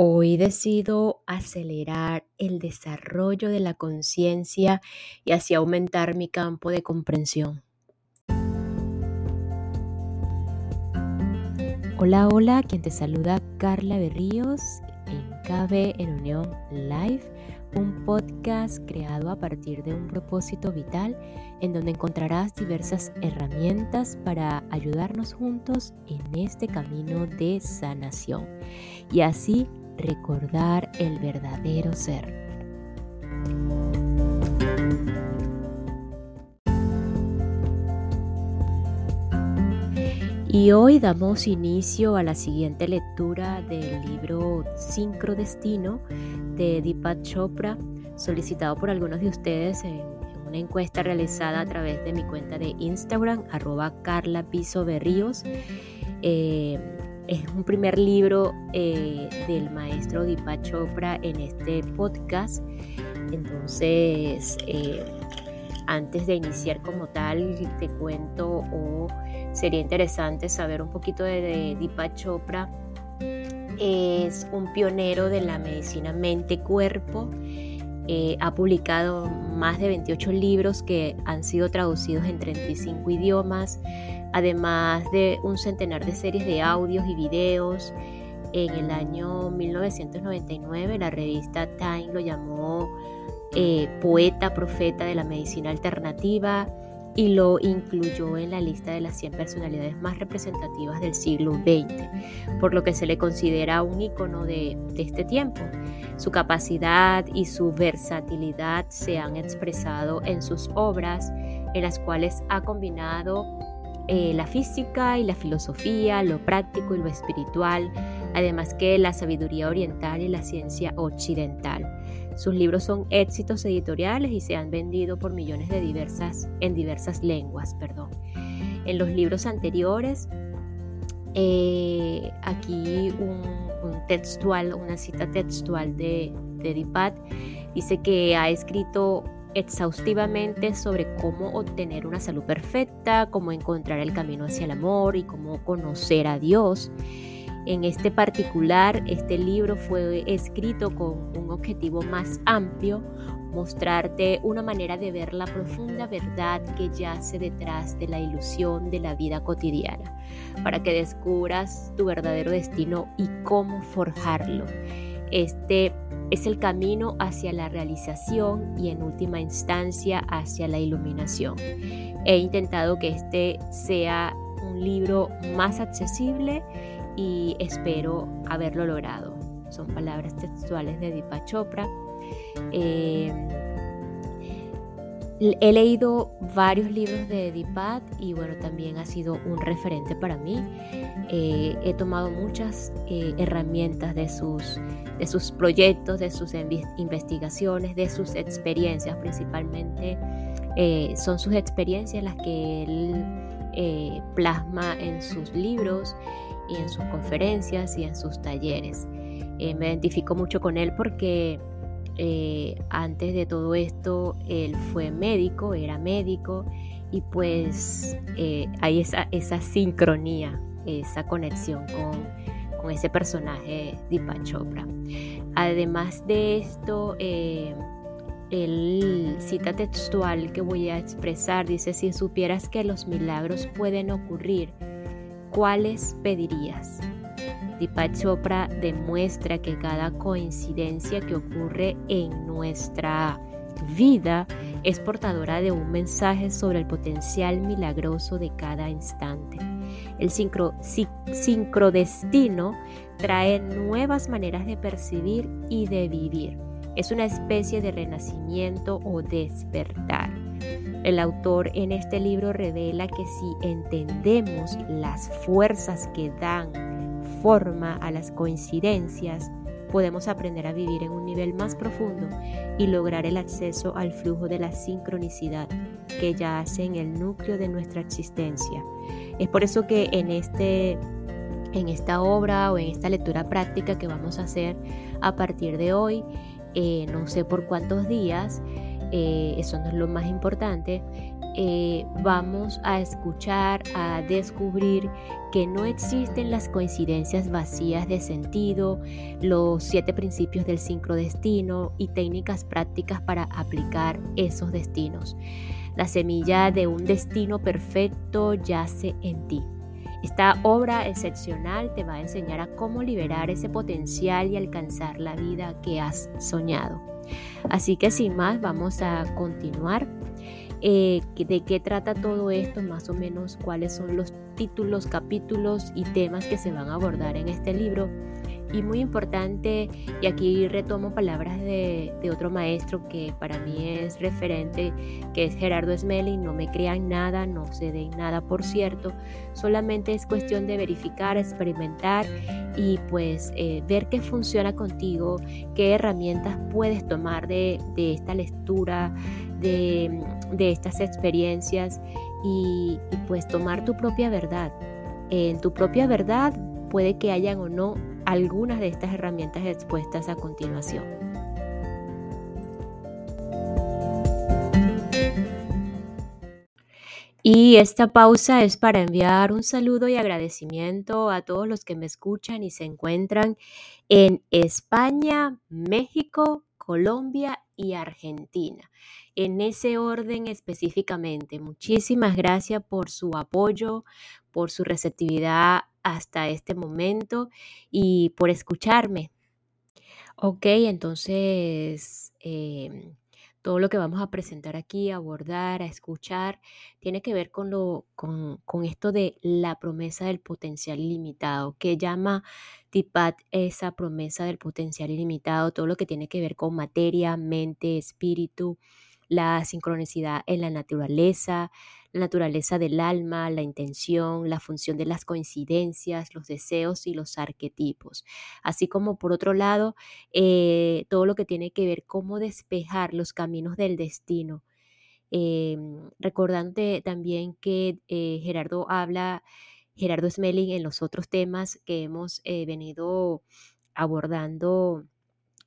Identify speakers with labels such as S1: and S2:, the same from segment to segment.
S1: Hoy decido acelerar el desarrollo de la conciencia y así aumentar mi campo de comprensión. Hola, hola, quien te saluda Carla Berríos en KB en Unión Live, un podcast creado a partir de un propósito vital en donde encontrarás diversas herramientas para ayudarnos juntos en este camino de sanación y así recordar el verdadero ser. Y hoy damos inicio a la siguiente lectura del libro Sincrodestino de Deepak Chopra, solicitado por algunos de ustedes en, una encuesta realizada a través de mi cuenta de Instagram, arroba Carla Piso Berríos. Eh, es un primer libro eh, del maestro Deepak Chopra en este podcast. Entonces, eh, antes de iniciar como tal, te cuento o sería interesante saber un poquito de, Deepak Chopra. Es un pionero de la medicina mente-cuerpo. Eh, ha publicado más de 28 libros que han sido traducidos en 35 idiomas además de un centenar de series de audios y videos. En el año 1999 la revista Time lo llamó eh, poeta profeta de la medicina alternativa y lo incluyó en la lista de las 100 personalidades más representativas del siglo XX, por lo que se le considera un icono de, este tiempo. Su capacidad y su versatilidad se han expresado en sus obras, en las cuales ha combinado eh, la física y la filosofía, lo práctico y lo espiritual, además que la sabiduría oriental y la ciencia occidental. Sus libros son éxitos editoriales y se han vendido por millones de diversas, en diversas lenguas. Perdón. En los libros anteriores, eh, aquí un, textual, una cita textual de, de Dipat, dice que ha escrito exhaustivamente sobre cómo obtener una salud perfecta, cómo encontrar el camino hacia el amor y cómo conocer a Dios. En este particular, este libro fue escrito con un objetivo más amplio, mostrarte una manera de ver la profunda verdad que yace detrás de la ilusión de la vida cotidiana, para que descubras tu verdadero destino y cómo forjarlo. Este es el camino hacia la realización y en última instancia hacia la iluminación. He intentado que este sea un libro más accesible y espero haberlo logrado. Son palabras textuales de Deepak Chopra. Eh, He leído varios libros de Deepak y bueno, también ha sido un referente para mí. Eh, he tomado muchas eh, herramientas de sus, de sus proyectos, de sus investigaciones, de sus experiencias principalmente. Eh, son sus experiencias las que él plasma en sus libros y en sus conferencias y en sus talleres. me identifico mucho con él porque eh, antes de todo esto, él fue médico, era médico, y pues eh, hay esa, esa sincronía, esa conexión con, con ese personaje Deepak Chopra. Además de esto, eh, el cita textual que voy a expresar dice, si supieras que los milagros pueden ocurrir, ¿cuáles pedirías? Deepak Chopra demuestra que cada coincidencia que ocurre en nuestra vida es portadora de un mensaje sobre el potencial milagroso de cada instante. El sincro, sincrodestino trae nuevas maneras de percibir y de vivir. Es una especie de renacimiento o despertar. El autor en este libro revela que si entendemos las fuerzas que dan forma a las coincidencias, podemos aprender a vivir en un nivel más profundo y lograr el acceso al flujo de la sincronicidad que yace en el núcleo de nuestra existencia. Es por eso que en, este, en esta obra o en esta lectura práctica que vamos a hacer a partir de hoy, eh, no sé por cuántos días, eh, eso no es lo más importante, eh, vamos a escuchar, a descubrir que no existen las coincidencias vacías de sentido, los siete principios del sincrodestino y técnicas prácticas para aplicar esos destinos. La semilla de un destino perfecto yace en ti. Esta obra excepcional te va a enseñar a cómo liberar ese potencial y alcanzar la vida que has soñado. Así que sin más, vamos a continuar eh, de qué trata todo esto, más o menos cuáles son los títulos, capítulos y temas que se van a abordar en este libro. Y muy importante, y aquí retomo palabras de, otro maestro que para mí es referente, que es Gerardo Smelling, no me crean nada, no se den nada por cierto, solamente es cuestión de verificar, experimentar y pues eh, ver qué funciona contigo, qué herramientas puedes tomar de, de esta lectura, de, estas experiencias y, pues tomar tu propia verdad. En tu propia verdad puede que hayan o no algunas de estas herramientas expuestas a continuación. Y esta pausa es para enviar un saludo y agradecimiento a todos los que me escuchan y se encuentran en España, México, Colombia y Argentina en ese orden específicamente. Muchísimas gracias por su apoyo, por su receptividad hasta este momento y por escucharme. Ok, entonces em, todo lo que vamos a presentar aquí, abordar, a escuchar, tiene que ver con, lo, con, con esto de la promesa del potencial ilimitado, que llama Tipat esa promesa del potencial ilimitado, todo lo que tiene que ver con materia, mente, espíritu, la sincronicidad en la naturaleza, la naturaleza del alma, la intención, la función de las coincidencias, los deseos y los arquetipos. Así como por otro lado, eh, todo lo que tiene que ver cómo despejar los caminos del destino. Em, recordando también que eh, Gerardo habla, Gerardo Smelling en los otros temas que hemos eh, venido abordando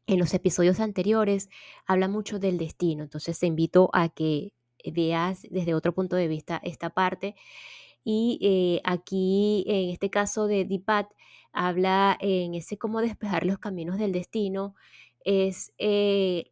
S1: en los episodios anteriores habla mucho del destino, entonces te invito a que veas desde otro punto de vista esta parte. Y eh, aquí, en este caso de Dipat, habla en ese cómo despejar los caminos del destino, es eh,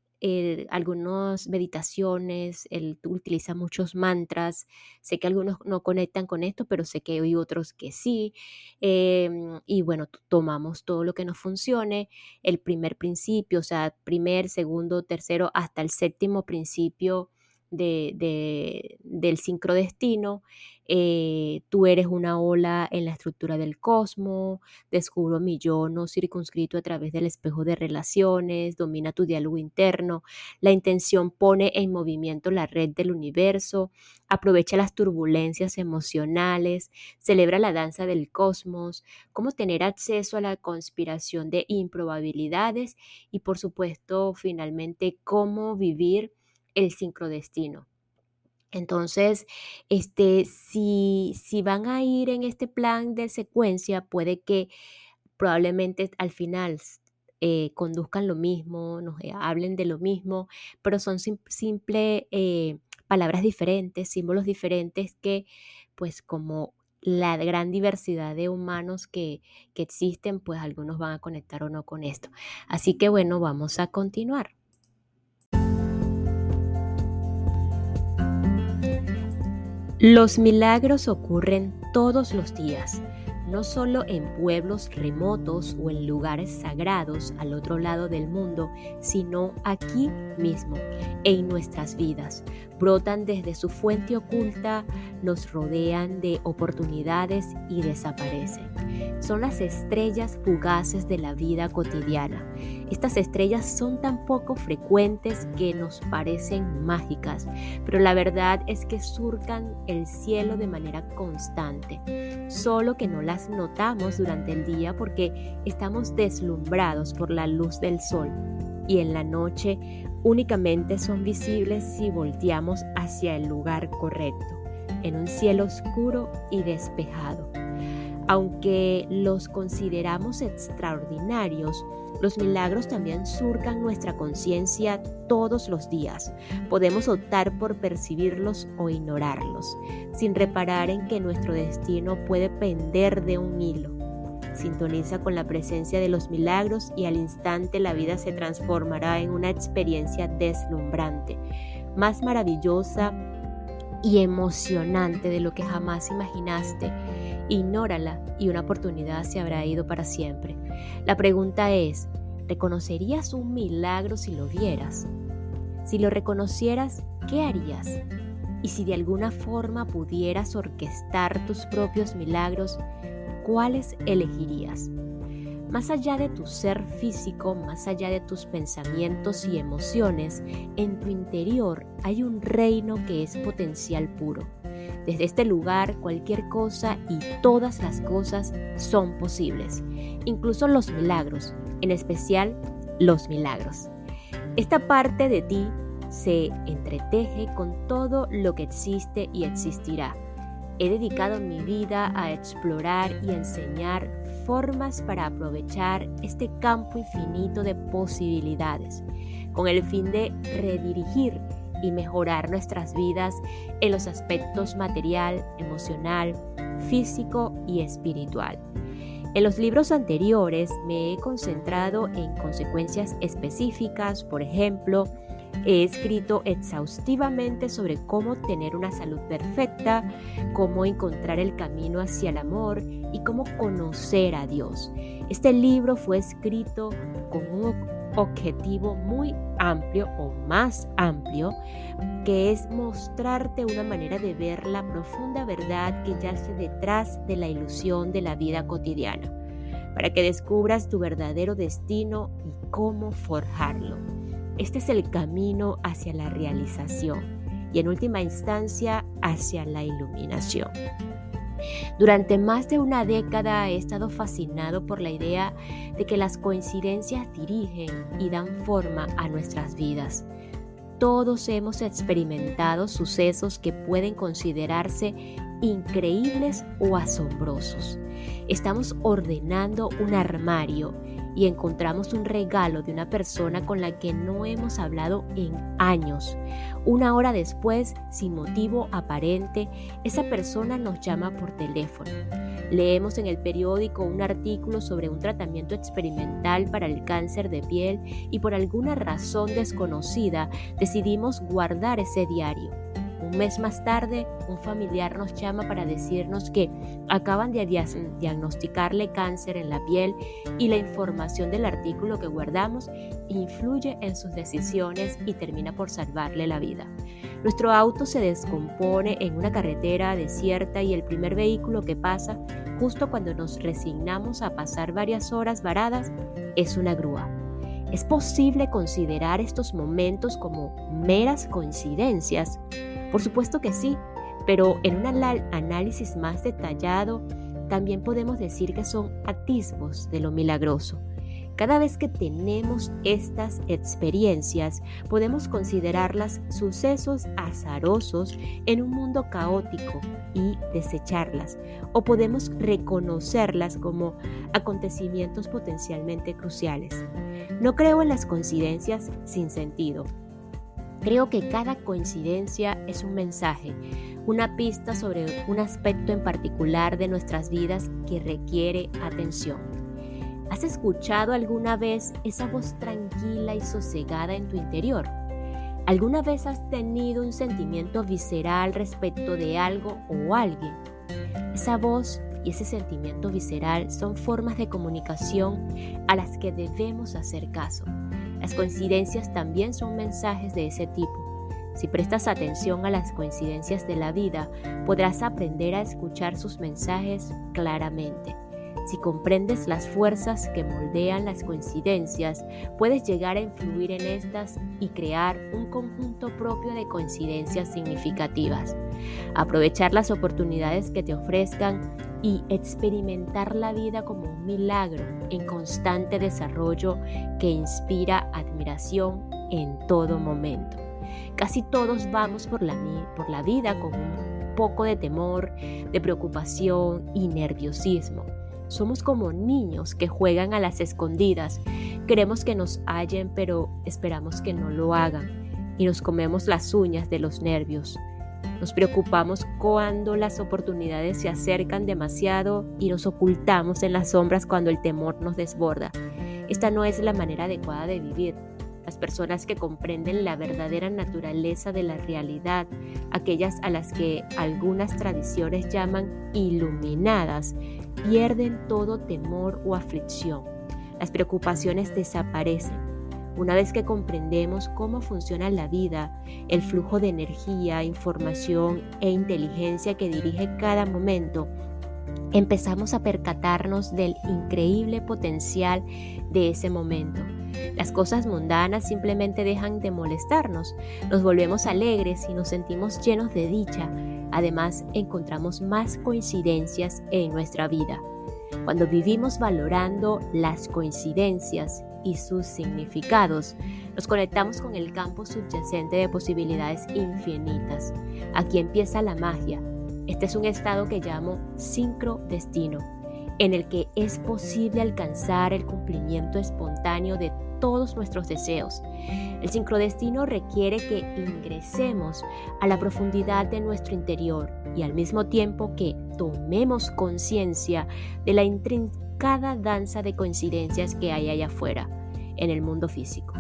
S1: algunas meditaciones, él utiliza muchos mantras, sé que algunos no conectan con esto, pero sé que hay otros que sí, em, y bueno, tomamos todo lo que nos funcione, el primer principio, o sea, primer, segundo, tercero, hasta el séptimo principio de, del sincrodestino, eh, tú eres una ola en la estructura del cosmos, descubro mi yo no circunscrito a través del espejo de relaciones, domina tu diálogo interno, la intención pone en movimiento la red del universo, aprovecha las turbulencias emocionales, celebra la danza del cosmos, cómo tener acceso a la conspiración de improbabilidades y por supuesto finalmente cómo vivir el sincrodestino. Entonces, este, si, si van a ir en este plan de secuencia, puede que probablemente al final eh, conduzcan lo mismo, nos eh, hablen de lo mismo, pero son simples eh, palabras diferentes, símbolos diferentes que, pues como la gran diversidad de humanos que, que existen, pues algunos van a conectar o no con esto. Así que bueno, vamos a continuar. Los milagros ocurren todos los días, no solo en pueblos remotos o en lugares sagrados al otro lado del mundo, sino aquí mismo, en nuestras vidas. Brotan desde su fuente oculta, nos rodean de oportunidades y desaparecen. Son las estrellas fugaces de la vida cotidiana. Estas estrellas son tan poco frecuentes que nos parecen mágicas, pero la verdad es que surcan el cielo de manera constante, solo que no las notamos durante el día porque estamos deslumbrados por la luz del sol y en la noche únicamente son visibles si volteamos hacia el lugar correcto, en un cielo oscuro y despejado. Aunque los consideramos extraordinarios, los milagros también surcan nuestra conciencia todos los días. Podemos optar por percibirlos o ignorarlos, sin reparar en que nuestro destino puede pender de un hilo. Sintoniza con la presencia de los milagros y al instante la vida se transformará en una experiencia deslumbrante, más maravillosa y emocionante de lo que jamás imaginaste. Ignórala y una oportunidad se habrá ido para siempre. La pregunta es, ¿reconocerías un milagro si lo vieras? Si lo reconocieras, ¿qué harías? Y si de alguna forma pudieras orquestar tus propios milagros, ¿cuáles elegirías? Más allá de tu ser físico, más allá de tus pensamientos y emociones, en tu interior hay un reino que es potencial puro. Desde este lugar cualquier cosa y todas las cosas son posibles, incluso los milagros, en especial los milagros. Esta parte de ti se entreteje con todo lo que existe y existirá. He dedicado mi vida a explorar y enseñar formas para aprovechar este campo infinito de posibilidades, con el fin de redirigir y mejorar nuestras vidas en los aspectos material, emocional, físico y espiritual. En los libros anteriores me he concentrado en consecuencias específicas, por ejemplo, He escrito exhaustivamente sobre cómo tener una salud perfecta, cómo encontrar el camino hacia el amor y cómo conocer a Dios. Este libro fue escrito con un objetivo muy amplio o más amplio, que es mostrarte una manera de ver la profunda verdad que yace detrás de la ilusión de la vida cotidiana, para que descubras tu verdadero destino y cómo forjarlo. Este es el camino hacia la realización y en última instancia hacia la iluminación. Durante más de una década he estado fascinado por la idea de que las coincidencias dirigen y dan forma a nuestras vidas. Todos hemos experimentado sucesos que pueden considerarse increíbles o asombrosos. Estamos ordenando un armario y encontramos un regalo de una persona con la que no hemos hablado en años. Una hora después, sin motivo aparente, esa persona nos llama por teléfono. Leemos en el periódico un artículo sobre un tratamiento experimental para el cáncer de piel y por alguna razón desconocida decidimos guardar ese diario. Un mes más tarde, un familiar nos llama para decirnos que acaban de diagnosticarle cáncer en la piel y la información del artículo que guardamos influye en sus decisiones y termina por salvarle la vida. Nuestro auto se descompone en una carretera desierta y el primer vehículo que pasa, justo cuando nos resignamos a pasar varias horas varadas, es una grúa. ¿Es posible considerar estos momentos como meras coincidencias? Por supuesto que sí, pero en un análisis más detallado también podemos decir que son atisbos de lo milagroso. Cada vez que tenemos estas experiencias, podemos considerarlas sucesos azarosos en un mundo caótico y desecharlas, o podemos reconocerlas como acontecimientos potencialmente cruciales. No creo en las coincidencias sin sentido. Creo que cada coincidencia es un mensaje, una pista sobre un aspecto en particular de nuestras vidas que requiere atención. ¿Has escuchado alguna vez esa voz tranquila y sosegada en tu interior? ¿Alguna vez has tenido un sentimiento visceral respecto de algo o alguien? Esa voz y ese sentimiento visceral son formas de comunicación a las que debemos hacer caso. Las coincidencias también son mensajes de ese tipo. Si prestas atención a las coincidencias de la vida, podrás aprender a escuchar sus mensajes claramente. Si comprendes las fuerzas que moldean las coincidencias, puedes llegar a influir en estas y crear un conjunto propio de coincidencias significativas. Aprovechar las oportunidades que te ofrezcan y experimentar la vida como un milagro en constante desarrollo que inspira admiración en todo momento. Casi todos vamos por la, vida con un poco de temor, de preocupación y nerviosismo. Somos como niños que juegan a las escondidas. Queremos que nos hallen, pero esperamos que no lo hagan. Y nos comemos las uñas de los nervios. Nos preocupamos cuando las oportunidades se acercan demasiado y nos ocultamos en las sombras cuando el temor nos desborda. Esta no es la manera adecuada de vivir. Las personas que comprenden la verdadera naturaleza de la realidad, aquellas a las que algunas tradiciones llaman iluminadas, pierden todo temor o aflicción. Las preocupaciones desaparecen una vez que comprendemos cómo funciona la vida, el flujo de energía, información e inteligencia que dirige cada momento, empezamos a percatarnos del increíble potencial de ese momento. Las cosas mundanas simplemente dejan de molestarnos, nos volvemos alegres y nos sentimos llenos de dicha. Además, encontramos más coincidencias en nuestra vida. Cuando vivimos valorando las coincidencias y sus significados, nos conectamos con el campo subyacente de posibilidades infinitas. Aquí empieza la magia. Este es un estado que llamo sincrodestino, en el que es posible alcanzar el cumplimiento espontáneo de todos nuestros deseos. El sincrodestino requiere que ingresemos a la profundidad de nuestro interior y al mismo tiempo que tomemos conciencia de la intrincada danza de coincidencias que hay allá afuera, en el mundo físico.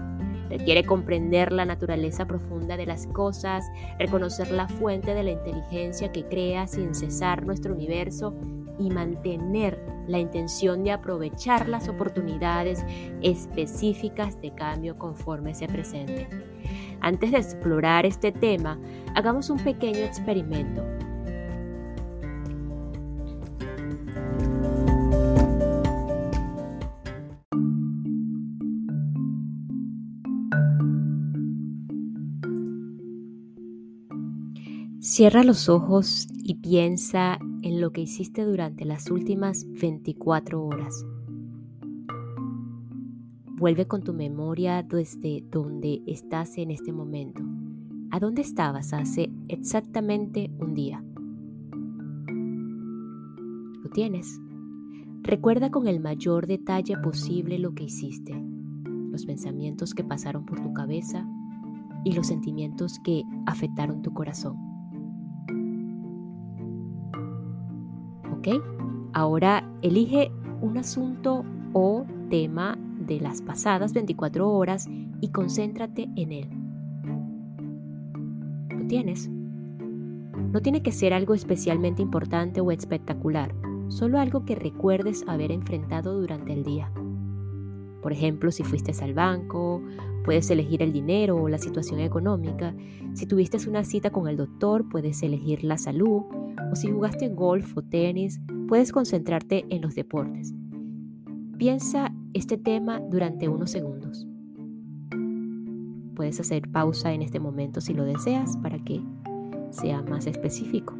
S1: Requiere comprender la naturaleza profunda de las cosas, reconocer la fuente de la inteligencia que crea sin cesar nuestro universo y mantener la intención de aprovechar las oportunidades específicas de cambio conforme se presenten. Antes de explorar este tema, hagamos un pequeño experimento. Cierra los ojos y piensa en lo que hiciste durante las últimas 24 horas. Vuelve con tu memoria desde donde estás en este momento. ¿A dónde estabas hace exactamente un día? Lo tienes. Recuerda con el mayor detalle posible lo que hiciste, los pensamientos que pasaron por tu cabeza y los sentimientos que afectaron tu corazón. Ahora elige un asunto o tema de las pasadas 24 horas y concéntrate en él. ¿Lo tienes? No tiene que ser algo especialmente importante o espectacular, solo algo que recuerdes haber enfrentado durante el día. Por ejemplo, si fuiste al banco, puedes elegir el dinero o la situación económica. Si tuviste una cita con el doctor, puedes elegir la salud. O si jugaste golf o tenis, puedes concentrarte en los deportes. Piensa este tema durante unos segundos. Puedes hacer pausa en este momento si lo deseas para que sea más específico.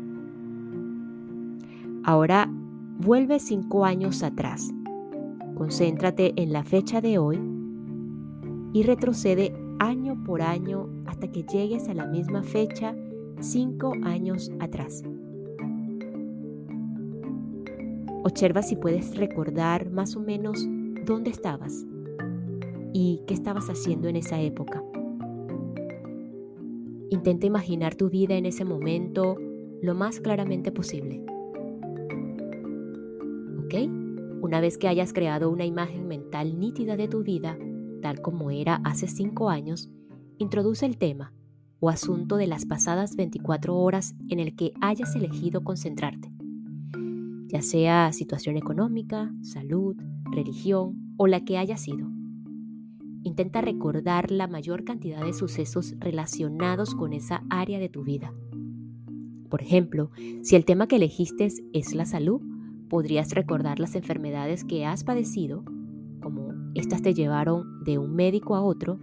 S1: Ahora vuelve cinco años atrás. Concéntrate en la fecha de hoy y retrocede año por año hasta que llegues a la misma fecha cinco años atrás. Observa si puedes recordar más o menos dónde estabas y qué estabas haciendo en esa época. Intenta imaginar tu vida en ese momento lo más claramente posible. ¿Ok? Una vez que hayas creado una imagen mental nítida de tu vida, tal como era hace cinco años, introduce el tema o asunto de las pasadas 24 horas en el que hayas elegido concentrarte ya sea situación económica, salud, religión o la que haya sido. Intenta recordar la mayor cantidad de sucesos relacionados con esa área de tu vida. Por ejemplo, si el tema que elegiste es la salud, podrías recordar las enfermedades que has padecido, como estas te llevaron de un médico a otro,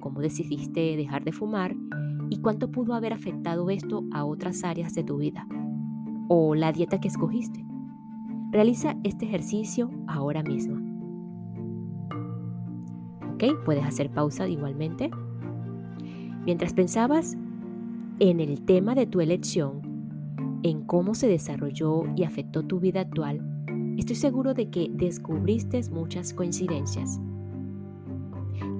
S1: cómo decidiste dejar de fumar y cuánto pudo haber afectado esto a otras áreas de tu vida, o la dieta que escogiste. Realiza este ejercicio ahora mismo. ¿Ok? Puedes hacer pausa igualmente. Mientras pensabas en el tema de tu elección, en cómo se desarrolló y afectó tu vida actual, estoy seguro de que descubriste muchas coincidencias.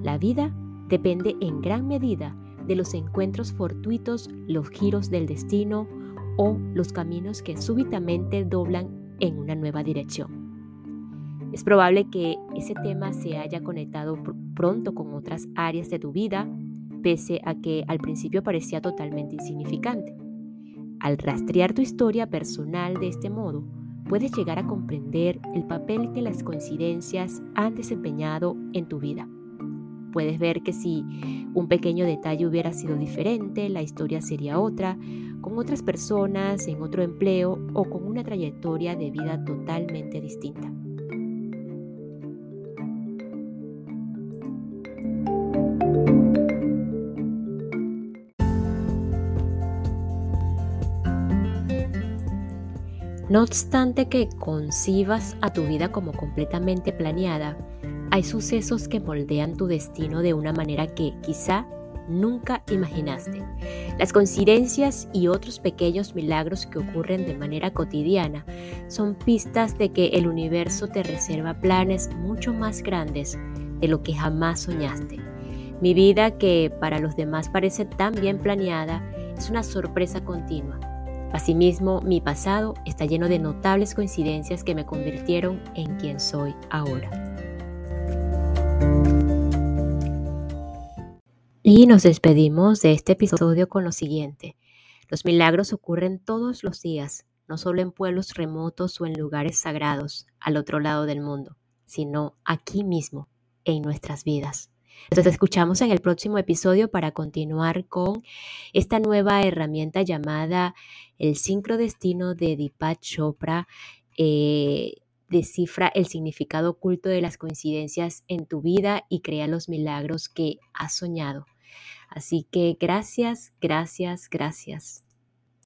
S1: La vida depende en gran medida de los encuentros fortuitos, los giros del destino o los caminos que súbitamente doblan en una nueva dirección. Es probable que ese tema se haya conectado pronto con otras áreas de tu vida, pese a que al principio parecía totalmente insignificante. Al rastrear tu historia personal de este modo, puedes llegar a comprender el papel que las coincidencias han desempeñado en tu vida. Puedes ver que si un pequeño detalle hubiera sido diferente, la historia sería otra, con otras personas, en otro empleo o con una trayectoria de vida totalmente distinta. No obstante que concibas a tu vida como completamente planeada, hay sucesos que moldean tu destino de una manera que quizá nunca imaginaste. Las coincidencias y otros pequeños milagros que ocurren de manera cotidiana son pistas de que el universo te reserva planes mucho más grandes de lo que jamás soñaste. Mi vida, que para los demás parece tan bien planeada, es una sorpresa continua Asimismo, mi pasado está lleno de notables coincidencias que me convirtieron en quien soy ahora. Y nos despedimos de este episodio con lo siguiente. Los milagros ocurren todos los días, no solo en pueblos remotos o en lugares sagrados al otro lado del mundo, sino aquí mismo, en nuestras vidas. Nos escuchamos en el próximo episodio para continuar con esta nueva herramienta llamada el sincrodestino de Deepak Chopra. Eh, descifra el significado oculto de las coincidencias en tu vida y crea los milagros que has soñado. Así que gracias, gracias, gracias.